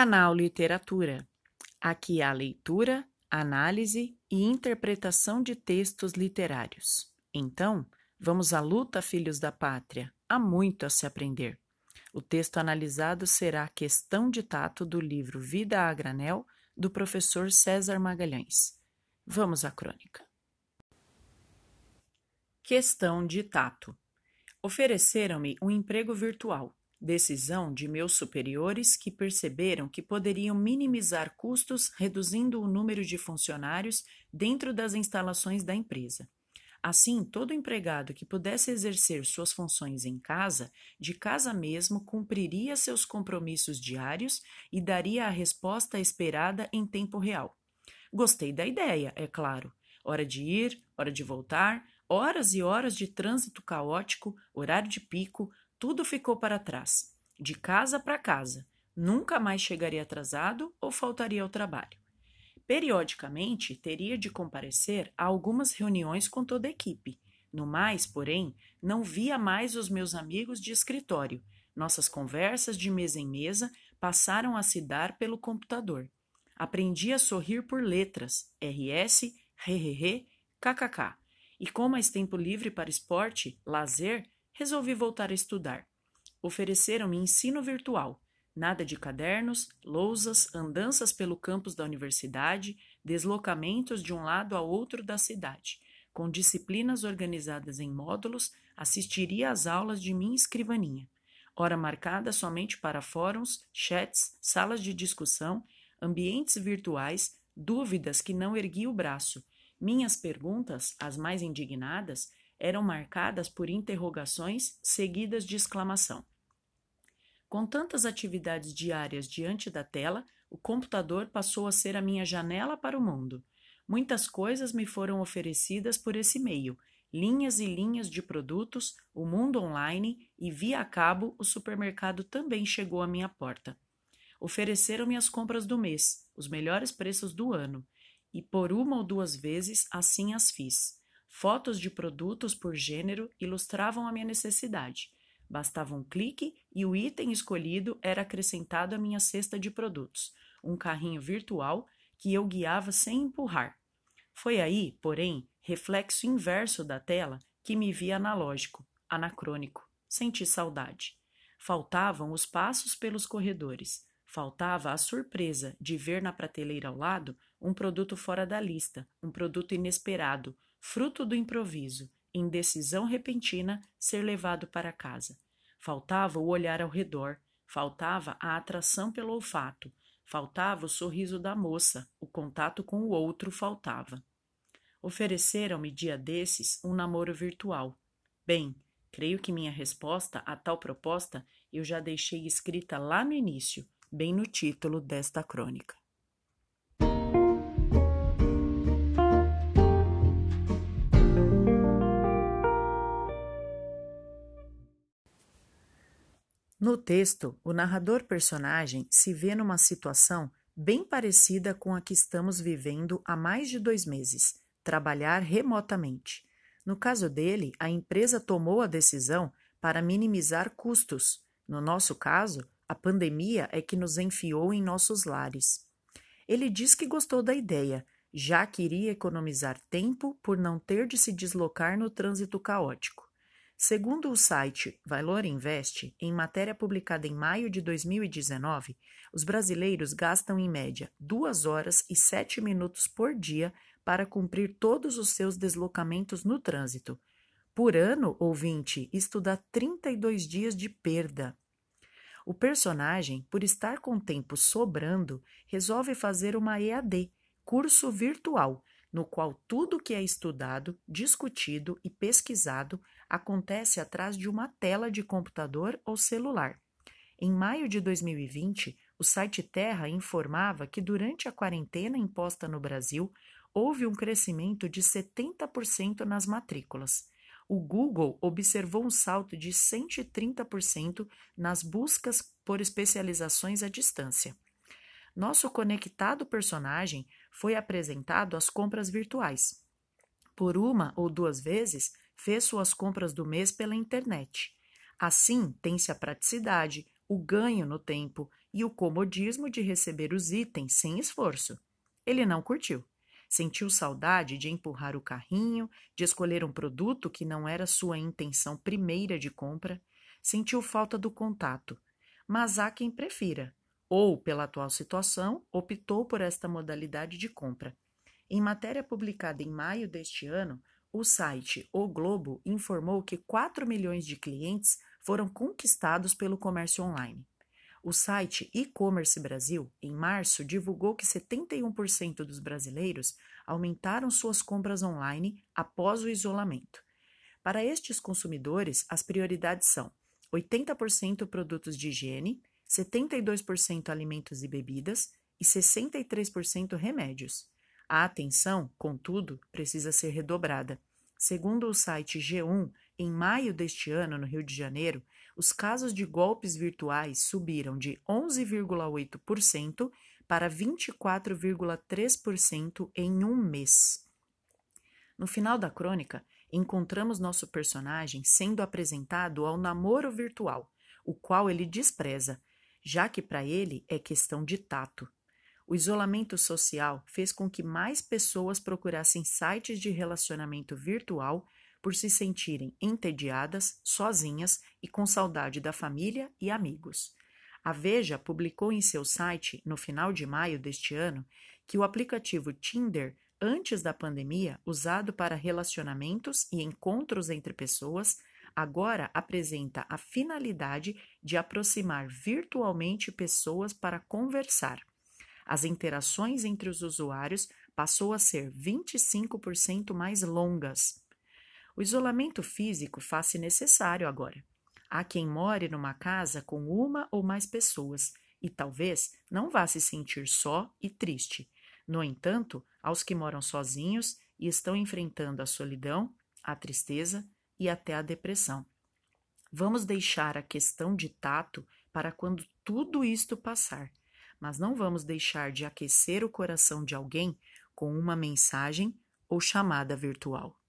Canal Literatura. Aqui há leitura, análise e interpretação de textos literários. Então, vamos à luta, filhos da pátria. Há muito a se aprender. O texto analisado será Questão de Tato do livro Vida a Granel, do professor César Magalhães. Vamos à crônica. Questão de Tato. Ofereceram-me um emprego virtual decisão de meus superiores que perceberam que poderiam minimizar custos reduzindo o número de funcionários dentro das instalações da empresa. Assim, todo empregado que pudesse exercer suas funções em casa, de casa mesmo, cumpriria seus compromissos diários e daria a resposta esperada em tempo real. Gostei da ideia, é claro. Hora de ir, hora de voltar, horas e horas de trânsito caótico, horário de pico, tudo ficou para trás, de casa para casa. Nunca mais chegaria atrasado ou faltaria ao trabalho. Periodicamente, teria de comparecer a algumas reuniões com toda a equipe. No mais, porém, não via mais os meus amigos de escritório. Nossas conversas de mesa em mesa passaram a se dar pelo computador. Aprendi a sorrir por letras, RS, RRR, KKK. E com mais tempo livre para esporte, lazer, resolvi voltar a estudar. Ofereceram-me ensino virtual, nada de cadernos, lousas, andanças pelo campus da universidade, deslocamentos de um lado a outro da cidade. Com disciplinas organizadas em módulos, assistiria às aulas de minha escrivaninha. Hora marcada somente para fóruns, chats, salas de discussão, ambientes virtuais, dúvidas que não ergui o braço. Minhas perguntas, as mais indignadas, eram marcadas por interrogações seguidas de exclamação. Com tantas atividades diárias diante da tela, o computador passou a ser a minha janela para o mundo. Muitas coisas me foram oferecidas por esse meio, linhas e linhas de produtos, o mundo online e via cabo o supermercado também chegou à minha porta. Ofereceram-me as compras do mês, os melhores preços do ano, e por uma ou duas vezes assim as fiz. Fotos de produtos por gênero ilustravam a minha necessidade. Bastava um clique e o item escolhido era acrescentado à minha cesta de produtos, um carrinho virtual que eu guiava sem empurrar. Foi aí, porém, reflexo inverso da tela, que me via analógico, anacrônico. Senti saudade. Faltavam os passos pelos corredores. Faltava a surpresa de ver na prateleira ao lado um produto fora da lista, um produto inesperado, fruto do improviso, em decisão repentina, ser levado para casa. Faltava o olhar ao redor, faltava a atração pelo olfato, faltava o sorriso da moça, o contato com o outro faltava. Ofereceram-me dia desses um namoro virtual. Bem, creio que minha resposta a tal proposta eu já deixei escrita lá no início, bem no título desta crônica. No texto, o narrador-personagem se vê numa situação bem parecida com a que estamos vivendo há mais de dois meses: trabalhar remotamente. No caso dele, a empresa tomou a decisão para minimizar custos. No nosso caso, a pandemia é que nos enfiou em nossos lares. Ele diz que gostou da ideia, já que iria economizar tempo por não ter de se deslocar no trânsito caótico. Segundo o site Valor Invest, em matéria publicada em maio de 2019, os brasileiros gastam em média 2 horas e 7 minutos por dia para cumprir todos os seus deslocamentos no trânsito. Por ano, ouvinte, isto dá 32 dias de perda. O personagem, por estar com tempo sobrando, resolve fazer uma EAD, curso virtual, no qual tudo que é estudado, discutido e pesquisado acontece atrás de uma tela de computador ou celular. Em maio de 2020, o site Terra informava que durante a quarentena imposta no Brasil, houve um crescimento de 70% nas matrículas. O Google observou um salto de 130% nas buscas por especializações à distância. Nosso conectado personagem foi apresentado às compras virtuais. Por uma ou duas vezes, fez suas compras do mês pela internet. Assim, tem-se a praticidade, o ganho no tempo e o comodismo de receber os itens sem esforço. Ele não curtiu. Sentiu saudade de empurrar o carrinho, de escolher um produto que não era sua intenção primeira de compra. Sentiu falta do contato. Mas há quem prefira, ou, pela atual situação, optou por esta modalidade de compra. Em matéria publicada em maio deste ano, o site O Globo informou que 4 milhões de clientes foram conquistados pelo comércio online. O site E-Commerce Brasil, em março, divulgou que 71% dos brasileiros aumentaram suas compras online após o isolamento. Para estes consumidores, as prioridades são 80% produtos de higiene, 72% alimentos e bebidas e 63% remédios. A atenção, contudo, precisa ser redobrada. Segundo o site G1, em maio deste ano, no Rio de Janeiro, os casos de golpes virtuais subiram de 11,8% para 24,3% em um mês. No final da crônica, encontramos nosso personagem sendo apresentado ao namoro virtual, o qual ele despreza, já que para ele é questão de tato. O isolamento social fez com que mais pessoas procurassem sites de relacionamento virtual por se sentirem entediadas, sozinhas e com saudade da família e amigos. A Veja publicou em seu site, no final de maio deste ano, que o aplicativo Tinder, antes da pandemia, usado para relacionamentos e encontros entre pessoas, agora apresenta a finalidade de aproximar virtualmente pessoas para conversar. As interações entre os usuários passou a ser 25% mais longas. O isolamento físico faz-se necessário agora. Há quem more numa casa com uma ou mais pessoas e talvez não vá se sentir só e triste. No entanto, aos que moram sozinhos e estão enfrentando a solidão, a tristeza e até a depressão. Vamos deixar a questão de tato para quando tudo isto passar, mas não vamos deixar de aquecer o coração de alguém com uma mensagem ou chamada virtual.